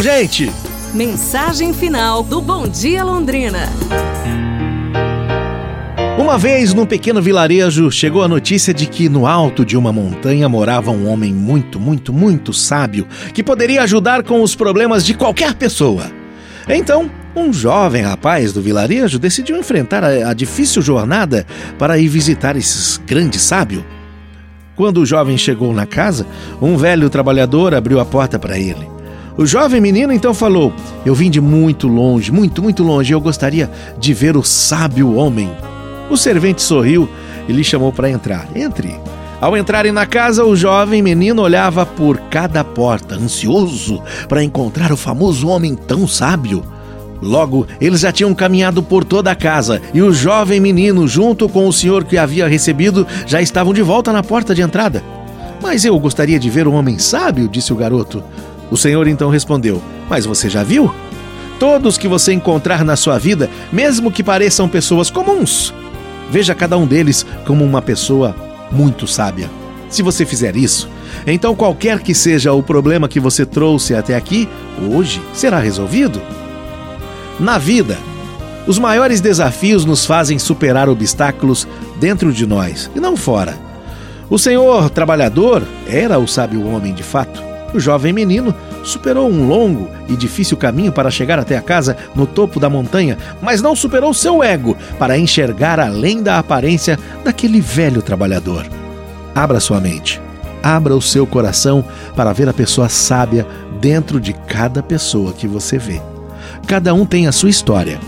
Gente! Mensagem final do Bom Dia Londrina. Uma vez, num pequeno vilarejo, chegou a notícia de que no alto de uma montanha morava um homem muito, muito, muito sábio que poderia ajudar com os problemas de qualquer pessoa. Então, um jovem rapaz do vilarejo decidiu enfrentar a, a difícil jornada para ir visitar esse grande sábio. Quando o jovem chegou na casa, um velho trabalhador abriu a porta para ele. O jovem menino então falou: Eu vim de muito longe, muito, muito longe, eu gostaria de ver o sábio homem. O servente sorriu e lhe chamou para entrar. Entre. Ao entrarem na casa, o jovem menino olhava por cada porta, ansioso para encontrar o famoso homem tão sábio. Logo, eles já tinham caminhado por toda a casa e o jovem menino, junto com o senhor que havia recebido, já estavam de volta na porta de entrada. Mas eu gostaria de ver um homem sábio, disse o garoto. O senhor então respondeu: Mas você já viu? Todos que você encontrar na sua vida, mesmo que pareçam pessoas comuns, veja cada um deles como uma pessoa muito sábia. Se você fizer isso, então qualquer que seja o problema que você trouxe até aqui, hoje será resolvido. Na vida, os maiores desafios nos fazem superar obstáculos dentro de nós e não fora. O senhor trabalhador era o sábio homem de fato. O jovem menino superou um longo e difícil caminho para chegar até a casa no topo da montanha, mas não superou seu ego para enxergar além da aparência daquele velho trabalhador. Abra sua mente, abra o seu coração para ver a pessoa sábia dentro de cada pessoa que você vê. Cada um tem a sua história,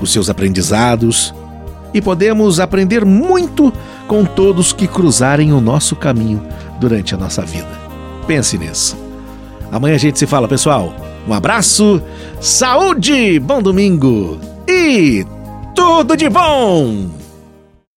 os seus aprendizados, e podemos aprender muito com todos que cruzarem o nosso caminho durante a nossa vida. Pense nisso. Amanhã a gente se fala, pessoal. Um abraço, saúde, bom domingo e tudo de bom!